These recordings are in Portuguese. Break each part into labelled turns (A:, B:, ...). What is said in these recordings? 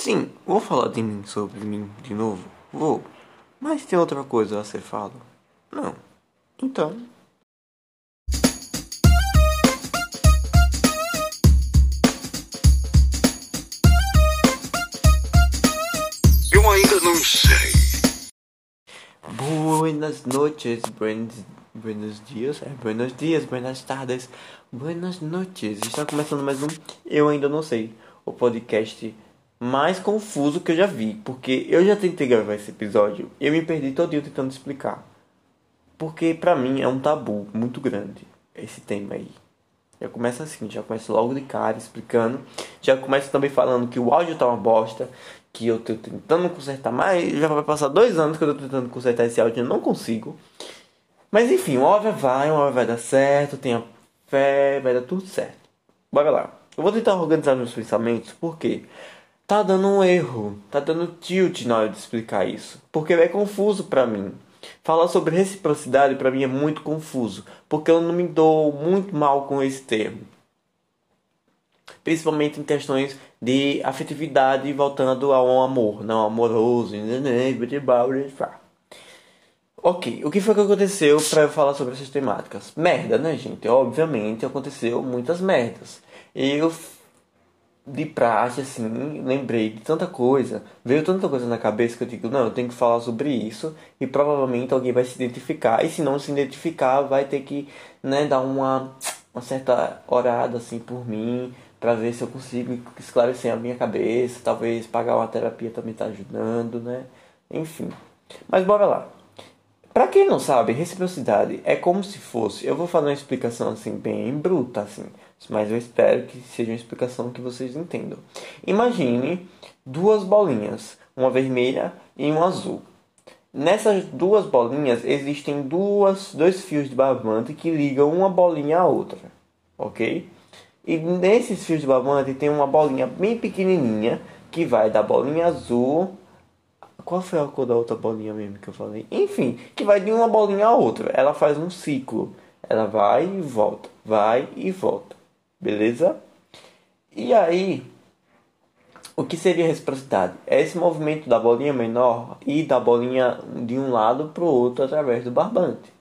A: Sim, vou falar de mim sobre mim de novo. Vou. Mas tem outra coisa a ser falado? Não. Então.
B: Eu ainda não sei.
A: Buenas noches, buenos, buenos dias, é, buenos dias, buenas tardes, buenas noches. Está começando mais um Eu Ainda Não Sei, o podcast mais confuso que eu já vi, porque eu já tentei gravar esse episódio e eu me perdi todo dia tentando explicar. Porque pra mim é um tabu muito grande esse tema aí. Já começa assim, já começa logo de cara explicando. Já começa também falando que o áudio tá uma bosta, que eu tô tentando consertar, mas já vai passar dois anos que eu tô tentando consertar esse áudio e não consigo. Mas enfim, uma hora vai, uma hora vai dar certo, tenha fé, vai dar tudo certo. Bora lá. Eu vou tentar organizar meus pensamentos, porque tá dando um erro, tá dando tilt na hora de explicar isso, porque é confuso para mim. Falar sobre reciprocidade para mim é muito confuso, porque eu não me dou muito mal com esse termo. Principalmente em questões de afetividade voltando ao amor, não amoroso. Ok, o que foi que aconteceu para eu falar sobre essas temáticas? Merda, né, gente? Obviamente aconteceu muitas merdas. Eu de praxe, assim, lembrei de tanta coisa, veio tanta coisa na cabeça que eu digo, não, eu tenho que falar sobre isso e provavelmente alguém vai se identificar. E se não se identificar, vai ter que, né, dar uma, uma certa orada, assim, por mim, para ver se eu consigo esclarecer a minha cabeça, talvez pagar uma terapia também tá ajudando, né? Enfim. Mas bora lá. Pra quem não sabe, reciprocidade é como se fosse. Eu vou fazer uma explicação assim, bem bruta, assim. Mas eu espero que seja uma explicação que vocês entendam. Imagine duas bolinhas, uma vermelha e uma azul. Nessas duas bolinhas existem duas, dois fios de barbante que ligam uma bolinha à outra, ok? E nesses fios de barbante tem uma bolinha bem pequenininha que vai da bolinha azul qual foi a cor da outra bolinha mesmo que eu falei? Enfim, que vai de uma bolinha a outra. Ela faz um ciclo. Ela vai e volta, vai e volta. Beleza? E aí, o que seria reciprocidade? É esse movimento da bolinha menor e da bolinha de um lado para o outro através do barbante.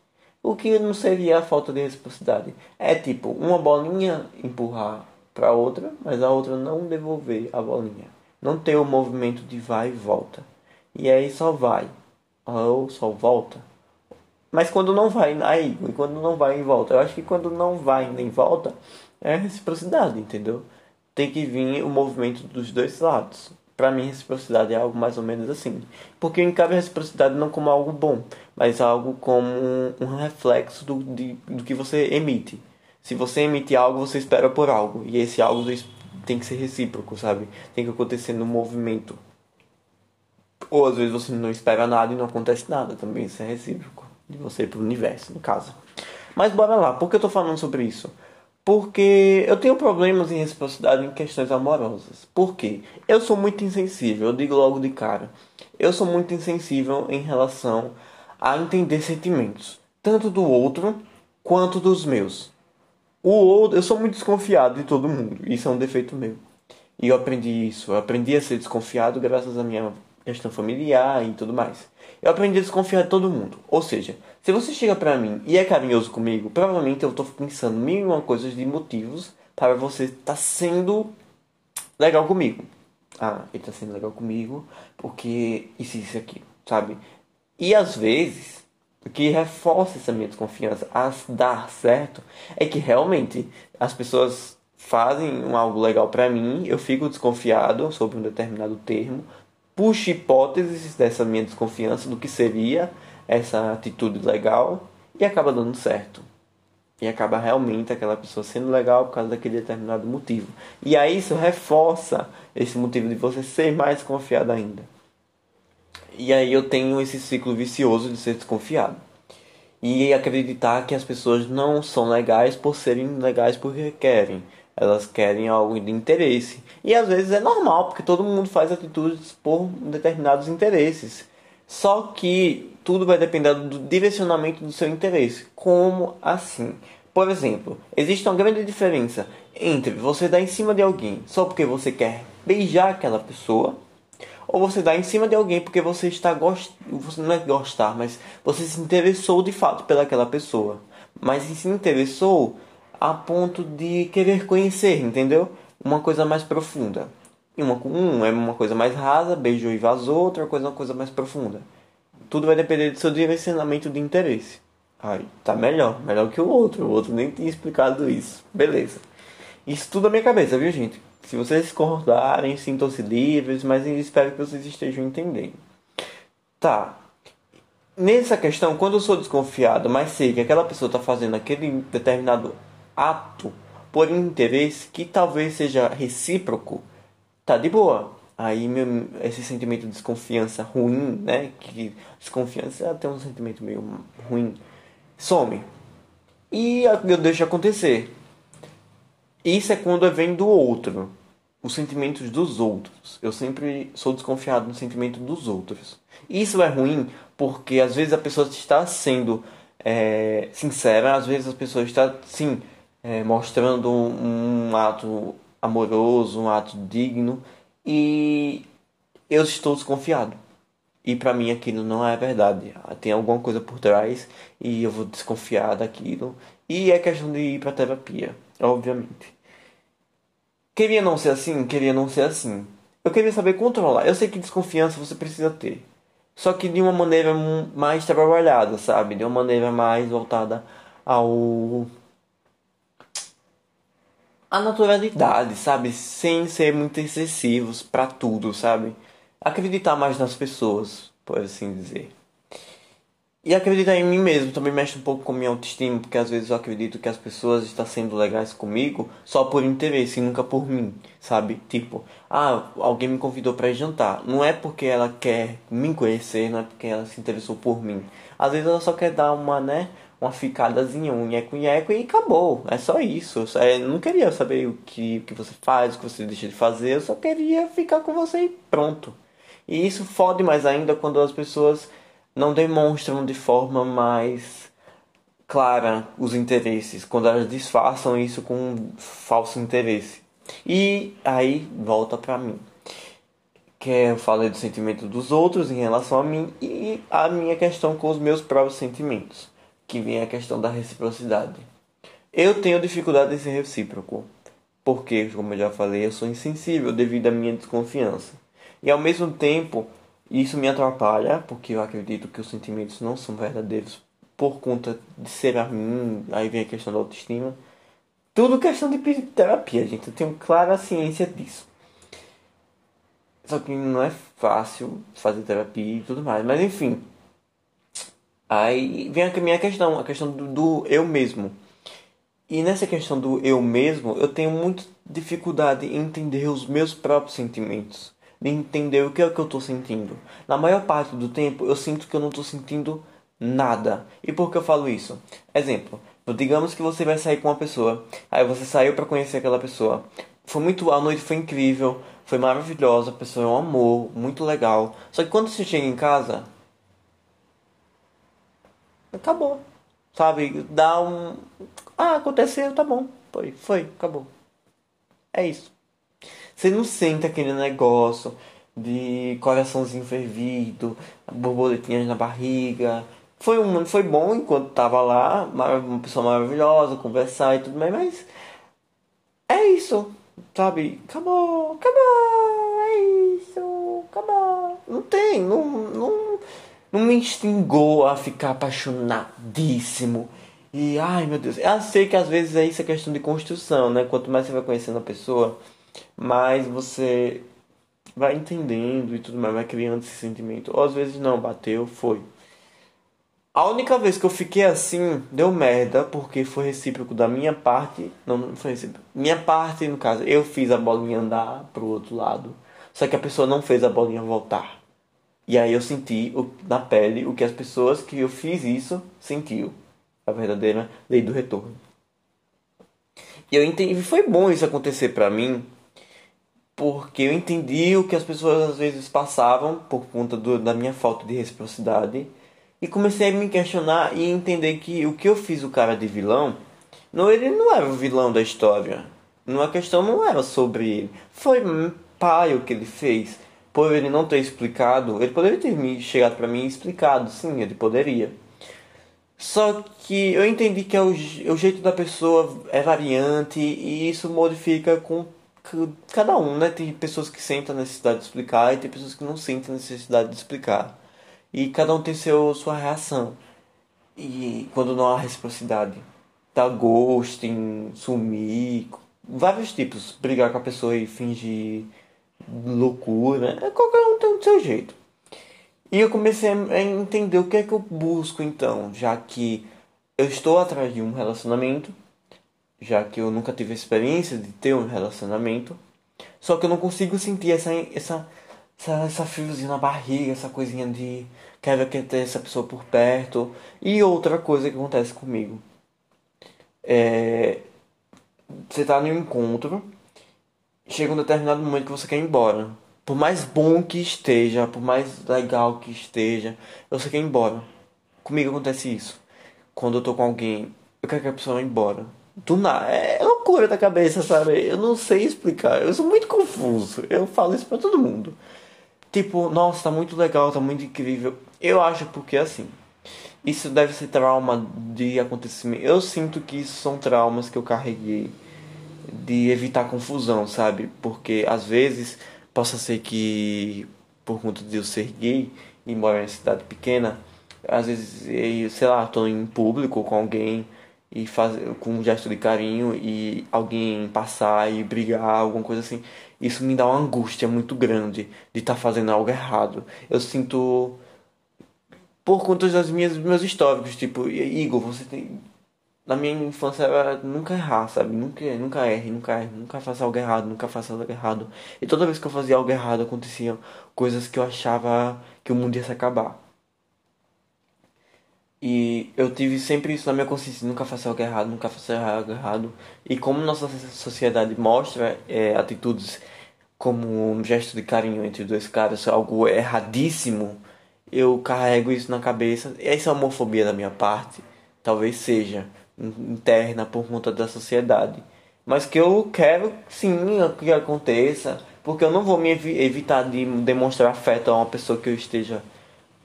A: O que não seria a falta de reciprocidade? É tipo uma bolinha empurrar para outra, mas a outra não devolver a bolinha. Não ter o movimento de vai e volta. E aí só vai. Ou só volta. Mas quando não vai, aí, quando não vai em volta. Eu acho que quando não vai nem volta, é reciprocidade, entendeu? Tem que vir o movimento dos dois lados. Para mim, reciprocidade é algo mais ou menos assim. Porque eu encaro a reciprocidade não como algo bom, mas algo como um, um reflexo do, de, do que você emite. Se você emite algo, você espera por algo. E esse algo tem que ser recíproco, sabe? Tem que acontecer no movimento. Ou às vezes você não espera nada e não acontece nada também. Isso é recíproco. De você para o universo, no caso. Mas bora lá. Por que eu tô falando sobre isso? Porque eu tenho problemas em reciprocidade em questões amorosas. Por quê? Eu sou muito insensível. Eu digo logo de cara. Eu sou muito insensível em relação a entender sentimentos. Tanto do outro quanto dos meus. O outro, eu sou muito desconfiado de todo mundo. Isso é um defeito meu. E eu aprendi isso. Eu aprendi a ser desconfiado graças à minha questão familiar e tudo mais. Eu aprendi a desconfiar de todo mundo. Ou seja, se você chega pra mim e é carinhoso comigo, provavelmente eu tô pensando mil e uma coisas de motivos para você estar tá sendo legal comigo. Ah, ele tá sendo legal comigo porque isso e isso aqui, sabe? E às vezes, o que reforça essa minha desconfiança a dar certo é que realmente as pessoas fazem algo legal para mim, eu fico desconfiado sobre um determinado termo, puxo hipóteses dessa minha desconfiança do que seria essa atitude legal e acaba dando certo. E acaba realmente aquela pessoa sendo legal por causa daquele determinado motivo. E aí isso reforça esse motivo de você ser mais desconfiado ainda. E aí eu tenho esse ciclo vicioso de ser desconfiado. E acreditar que as pessoas não são legais por serem legais porque querem elas querem algo de interesse. E às vezes é normal, porque todo mundo faz atitudes por determinados interesses. Só que tudo vai depender do direcionamento do seu interesse. Como assim? Por exemplo, existe uma grande diferença entre você dar em cima de alguém só porque você quer beijar aquela pessoa, ou você dá em cima de alguém porque você está gost... você não é gostar, mas você se interessou de fato pelaquela pessoa. Mas se interessou a ponto de querer conhecer, entendeu? Uma coisa mais profunda. E uma, um é uma coisa mais rasa, beijou e vazou, outra coisa é uma coisa mais profunda. Tudo vai depender do seu direcionamento de interesse. Aí, tá melhor, melhor que o outro. O outro nem tinha explicado isso. Beleza. Isso tudo na minha cabeça, viu, gente? Se vocês discordarem, sintam-se livres, mas espero que vocês estejam entendendo. Tá. Nessa questão, quando eu sou desconfiado, mas sei que aquela pessoa está fazendo aquele determinado ato por interesse que talvez seja recíproco, tá de boa. Aí meu, esse sentimento de desconfiança ruim, né? Que desconfiança é até um sentimento meio ruim, some. E eu deixo acontecer. Isso é quando vem do outro. Os sentimentos dos outros. Eu sempre sou desconfiado no sentimento dos outros. Isso é ruim porque às vezes a pessoa está sendo é, sincera, às vezes a pessoa está, sim, é, mostrando um, um ato amoroso, um ato digno, e eu estou desconfiado. E para mim aquilo não é verdade. Tem alguma coisa por trás e eu vou desconfiar daquilo. E é questão de ir para terapia, obviamente. Queria não ser assim, queria não ser assim. Eu queria saber controlar. Eu sei que desconfiança você precisa ter. Só que de uma maneira mais trabalhada, sabe? De uma maneira mais voltada ao a naturalidade, sabe? Sem ser muito excessivos para tudo, sabe? Acreditar mais nas pessoas, por assim dizer. E acreditar em mim mesmo também mexe um pouco com minha autoestima, porque às vezes eu acredito que as pessoas estão sendo legais comigo só por interesse e nunca por mim, sabe? Tipo, ah, alguém me convidou para jantar. Não é porque ela quer me conhecer, não é porque ela se interessou por mim. Às vezes ela só quer dar uma, né? Uma ficadazinha, um nheco-nheco e acabou. É só isso. Eu não queria saber o que, o que você faz, o que você deixa de fazer. Eu só queria ficar com você e pronto. E isso fode mais ainda quando as pessoas não demonstram de forma mais clara os interesses. Quando elas disfarçam isso com um falso interesse. E aí volta pra mim. Que eu falei do sentimento dos outros em relação a mim e a minha questão com os meus próprios sentimentos que vem a questão da reciprocidade. Eu tenho dificuldade em ser recíproco, porque, como eu já falei, eu sou insensível devido à minha desconfiança. E ao mesmo tempo, isso me atrapalha, porque eu acredito que os sentimentos não são verdadeiros por conta de ser a mim, aí vem a questão da autoestima. Tudo questão de terapia, gente. Eu tenho clara ciência disso. Só que não é fácil fazer terapia e tudo mais. Mas enfim, Aí vem a minha questão, a questão do, do, eu mesmo. E nessa questão do eu mesmo, eu tenho muita dificuldade em entender os meus próprios sentimentos. De entender o que é que eu estou sentindo. Na maior parte do tempo, eu sinto que eu não estou sentindo nada. E por que eu falo isso? Exemplo, digamos que você vai sair com uma pessoa. Aí você saiu para conhecer aquela pessoa. Foi muito, a noite foi incrível, foi maravilhosa, a pessoa é um amor, muito legal. Só que quando você chega em casa, acabou. Sabe? Dá um. Ah, aconteceu, tá bom. Foi, foi, acabou. É isso. Você não sente aquele negócio de coraçãozinho fervido, borboletinhas na barriga. Foi, um, foi bom enquanto tava lá, uma pessoa maravilhosa, conversar e tudo mais, mas é isso, sabe? Acabou, acabou, é isso, acabou. Não tem, não, não, não me instigou a ficar apaixonadíssimo. E ai meu Deus, eu sei que às vezes é isso é questão de construção, né? Quanto mais você vai conhecendo a pessoa, mais você vai entendendo e tudo mais, vai criando esse sentimento. Ou às vezes não, bateu, foi. A única vez que eu fiquei assim, deu merda, porque foi recíproco da minha parte. Não, não foi recíproco. Minha parte, no caso, eu fiz a bolinha andar pro outro lado. Só que a pessoa não fez a bolinha voltar. E aí eu senti na pele o que as pessoas que eu fiz isso sentiu. A verdadeira lei do retorno. E eu entendi, foi bom isso acontecer para mim, porque eu entendi o que as pessoas às vezes passavam por conta do, da minha falta de reciprocidade e comecei a me questionar e entender que o que eu fiz o cara de vilão, não ele não era o vilão da história. Não a questão não era sobre ele, foi pai o que ele fez por ele não ter explicado, ele poderia ter me chegado para mim e explicado, sim, ele poderia. Só que eu entendi que é o, o jeito da pessoa é variante e isso modifica com cada um, né? Tem pessoas que sentem a necessidade de explicar e tem pessoas que não sentem a necessidade de explicar. E cada um tem seu, sua reação. E quando não há reciprocidade, tá ghosting, sumir, vários tipos. Brigar com a pessoa e fingir loucura. É, qualquer um tem o seu jeito. E eu comecei a entender o que é que eu busco então, já que eu estou atrás de um relacionamento, já que eu nunca tive a experiência de ter um relacionamento, só que eu não consigo sentir essa essa essa, essa na barriga, essa coisinha de quero ter essa pessoa por perto. E outra coisa que acontece comigo é você tá no encontro, chega um determinado momento que você quer ir embora. Por mais bom que esteja, por mais legal que esteja, você quer ir embora. Comigo acontece isso. Quando eu tô com alguém, eu quero que a pessoa vá embora. Do nada. É loucura da cabeça, sabe? Eu não sei explicar. Eu sou muito confuso. Eu falo isso pra todo mundo. Tipo, nossa, tá muito legal, tá muito incrível. Eu acho porque assim. Isso deve ser trauma de acontecimento. Eu sinto que isso são traumas que eu carreguei de evitar confusão, sabe? Porque às vezes possa ser que por conta de eu ser gay e morar em cidade pequena, às vezes eu, sei lá, tô em público com alguém e faz com um gesto de carinho e alguém passar e brigar, alguma coisa assim, isso me dá uma angústia muito grande de estar tá fazendo algo errado. Eu sinto por conta das minhas meus históricos, tipo, Igor, você tem na minha infância era nunca errar, sabe? Nunca, nunca erre, nunca erre, nunca faça algo errado, nunca faça algo errado. E toda vez que eu fazia algo errado, aconteciam coisas que eu achava que o mundo ia se acabar. E eu tive sempre isso na minha consciência, nunca faça algo errado, nunca faça algo errado. E como nossa sociedade mostra é, atitudes como um gesto de carinho entre dois caras, algo erradíssimo, eu carrego isso na cabeça. E essa homofobia da minha parte, talvez seja interna por conta da sociedade. Mas que eu quero sim que aconteça, porque eu não vou me evitar de demonstrar afeto a uma pessoa que eu esteja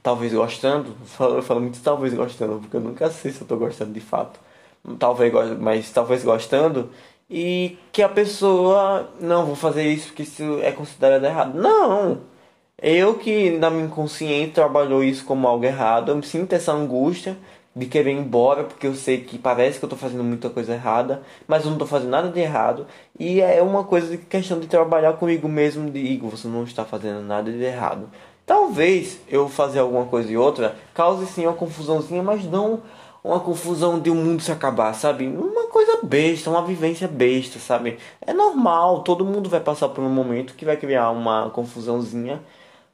A: talvez gostando. Eu falo muito talvez gostando, porque eu nunca sei se eu estou gostando de fato. Talvez, mas talvez gostando. E que a pessoa, não, vou fazer isso porque isso é considerado errado. Não! Eu que na minha inconsciente trabalhou isso como algo errado, eu sinto essa angústia de querer ir embora, porque eu sei que parece que eu tô fazendo muita coisa errada, mas eu não tô fazendo nada de errado. E é uma coisa de questão de trabalhar comigo mesmo, de Igor, você não está fazendo nada de errado. Talvez eu fazer alguma coisa e outra cause sim uma confusãozinha, mas não uma confusão de o um mundo se acabar, sabe? Uma coisa besta, uma vivência besta, sabe? É normal, todo mundo vai passar por um momento que vai criar uma confusãozinha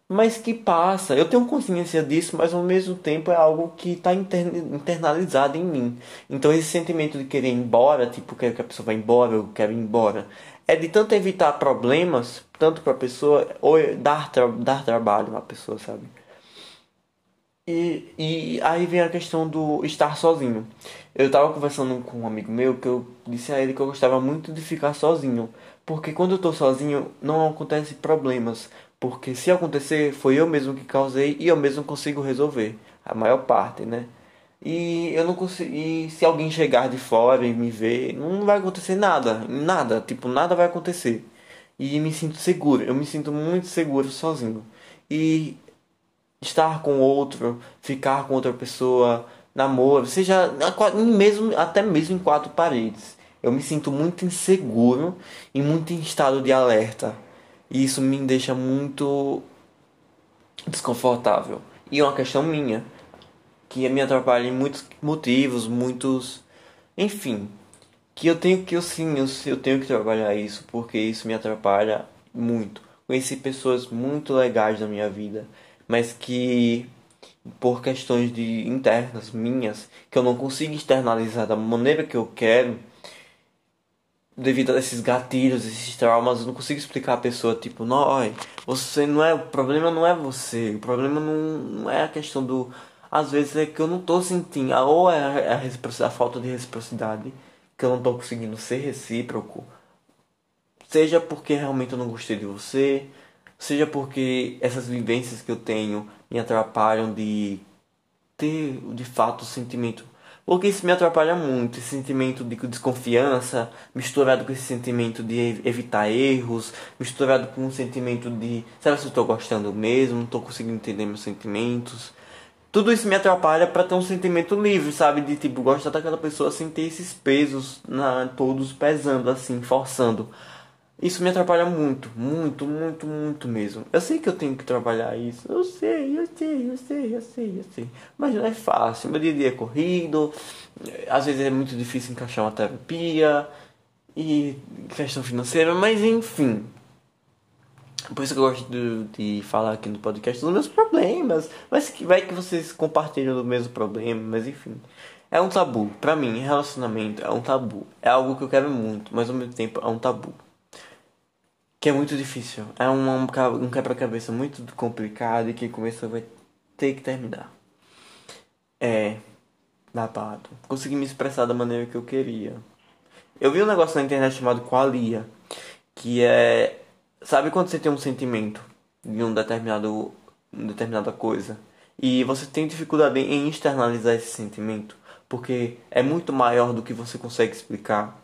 A: mas que passa. Eu tenho consciência disso, mas ao mesmo tempo é algo que está internalizado em mim. Então esse sentimento de querer ir embora, tipo, quero que a pessoa vá embora, eu quero ir embora, é de tanto evitar problemas, tanto para a pessoa, ou dar, tra dar trabalho à pessoa, sabe? E, e aí vem a questão do estar sozinho. Eu estava conversando com um amigo meu que eu disse a ele que eu gostava muito de ficar sozinho. Porque quando eu estou sozinho não acontecem problemas. Porque se acontecer, foi eu mesmo que causei e eu mesmo consigo resolver. A maior parte, né? E eu não consigo. E se alguém chegar de fora e me ver, não vai acontecer nada. Nada. Tipo, nada vai acontecer. E me sinto seguro. Eu me sinto muito seguro sozinho. E estar com outro, ficar com outra pessoa, namoro, seja mesmo, até mesmo em quatro paredes. Eu me sinto muito inseguro e muito em estado de alerta. E isso me deixa muito desconfortável. E é uma questão minha, que me atrapalha em muitos motivos, muitos. Enfim. Que eu tenho que, eu sim, eu, eu tenho que trabalhar isso, porque isso me atrapalha muito. Conheci pessoas muito legais na minha vida, mas que por questões de internas minhas, que eu não consigo externalizar da maneira que eu quero, devido a esses gatilhos, esses traumas, eu não consigo explicar a pessoa, tipo, não, você não é, o problema não é você, o problema não, não é a questão do, às vezes é que eu não tô sentindo, ou é a, a, a falta de reciprocidade, que eu não tô conseguindo ser recíproco, seja porque realmente eu não gostei de você, seja porque essas vivências que eu tenho me atrapalham de ter de fato o sentimento. Porque isso me atrapalha muito, esse sentimento de desconfiança, misturado com esse sentimento de evitar erros, misturado com um sentimento de, será se eu estou gostando mesmo, não estou conseguindo entender meus sentimentos. Tudo isso me atrapalha para ter um sentimento livre, sabe? De tipo, gostar daquela pessoa sem ter esses pesos na, todos pesando assim, forçando. Isso me atrapalha muito, muito, muito, muito mesmo. Eu sei que eu tenho que trabalhar isso. Eu sei, eu sei, eu sei, eu sei, eu sei. Mas não é fácil. Meu dia a dia é corrido. Às vezes é muito difícil encaixar uma terapia. E questão financeira. Mas enfim. Por isso que eu gosto de, de falar aqui no podcast dos meus problemas. Mas que vai que vocês compartilham do mesmo problema. Mas enfim. É um tabu. Pra mim, relacionamento é um tabu. É algo que eu quero muito. Mas ao mesmo tempo é um tabu que é muito difícil. É um, um quebra-cabeça muito complicado e que começou vai ter que terminar. É babado. Consegui me expressar da maneira que eu queria. Eu vi um negócio na internet chamado qualia, que é sabe quando você tem um sentimento de um determinado uma determinada coisa e você tem dificuldade em externalizar esse sentimento porque é muito maior do que você consegue explicar.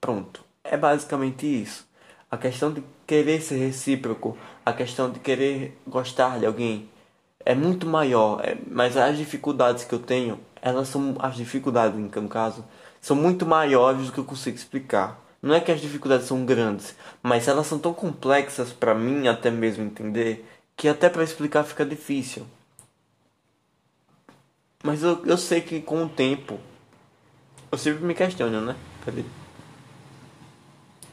A: Pronto. É basicamente isso. A questão de querer ser recíproco, a questão de querer gostar de alguém é muito maior, é, mas as dificuldades que eu tenho, elas são as dificuldades no caso, são muito maiores do que eu consigo explicar. Não é que as dificuldades são grandes, mas elas são tão complexas para mim até mesmo entender que até para explicar fica difícil. Mas eu, eu sei que com o tempo eu sempre me questiono, né? Cadê?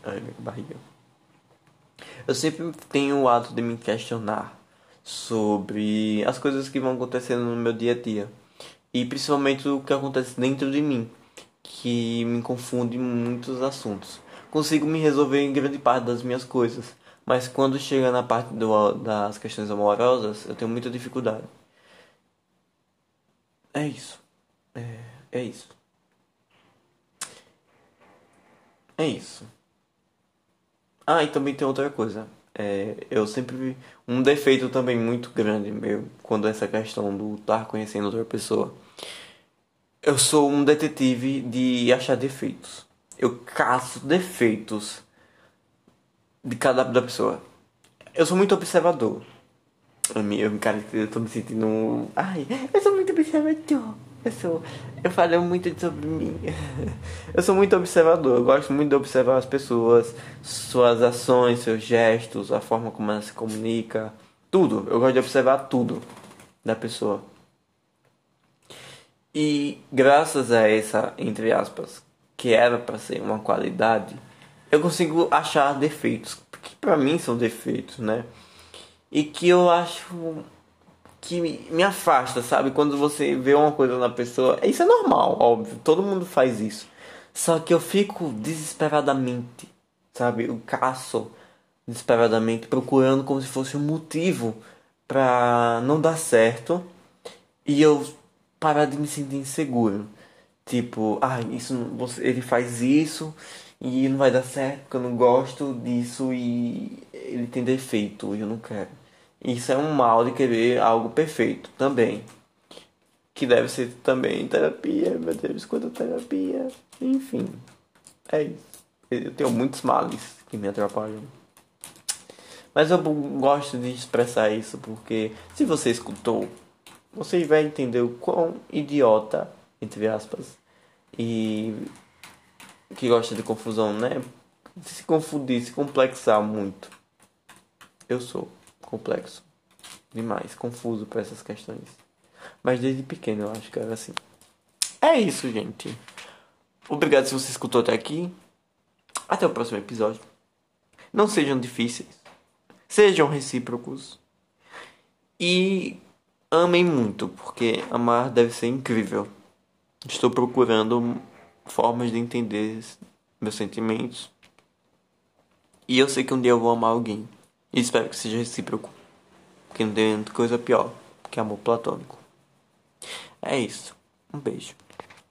A: Ai, minha barriga. Eu sempre tenho o ato de me questionar sobre as coisas que vão acontecendo no meu dia a dia. E principalmente o que acontece dentro de mim, que me confunde em muitos assuntos. Consigo me resolver em grande parte das minhas coisas, mas quando chega na parte do, das questões amorosas, eu tenho muita dificuldade. É isso. É, é isso. É isso. Ah, e também tem outra coisa. É, eu sempre um defeito também muito grande meu quando essa questão do estar conhecendo outra pessoa. Eu sou um detetive de achar defeitos. Eu caço defeitos de cada da pessoa. Eu sou muito observador. Eu, me, eu, cara, eu tô me sentindo. Ai, eu sou muito observador. Eu sou. Eu falo muito sobre mim. Eu sou muito observador. Eu gosto muito de observar as pessoas, suas ações, seus gestos, a forma como ela se comunica. Tudo. Eu gosto de observar tudo da pessoa. E graças a essa, entre aspas, que era para ser uma qualidade, eu consigo achar defeitos. Que pra mim são defeitos, né? E que eu acho que me afasta, sabe? Quando você vê uma coisa na pessoa, isso é normal, óbvio, todo mundo faz isso. Só que eu fico desesperadamente, sabe? Eu caço desesperadamente procurando como se fosse um motivo para não dar certo e eu parar de me sentir inseguro. Tipo, ah, isso ele faz isso e não vai dar certo porque eu não gosto disso e ele tem defeito e eu não quero. Isso é um mal de querer algo perfeito também. Que deve ser também terapia, meu Deus, quanta terapia. Enfim, é isso. Eu tenho muitos males que me atrapalham. Mas eu gosto de expressar isso porque se você escutou, você vai entender o quão idiota, entre aspas, e que gosta de confusão, né? Se confundir, se complexar muito. Eu sou complexo demais, confuso para essas questões. Mas desde pequeno eu acho que era assim. É isso, gente. Obrigado se você escutou até aqui. Até o próximo episódio. Não sejam difíceis. Sejam recíprocos. E amem muito, porque amar deve ser incrível. Estou procurando formas de entender meus sentimentos. E eu sei que um dia eu vou amar alguém. E espero que seja recíproco. Porque não tem coisa pior que amor platônico. É isso. Um beijo.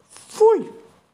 A: Fui!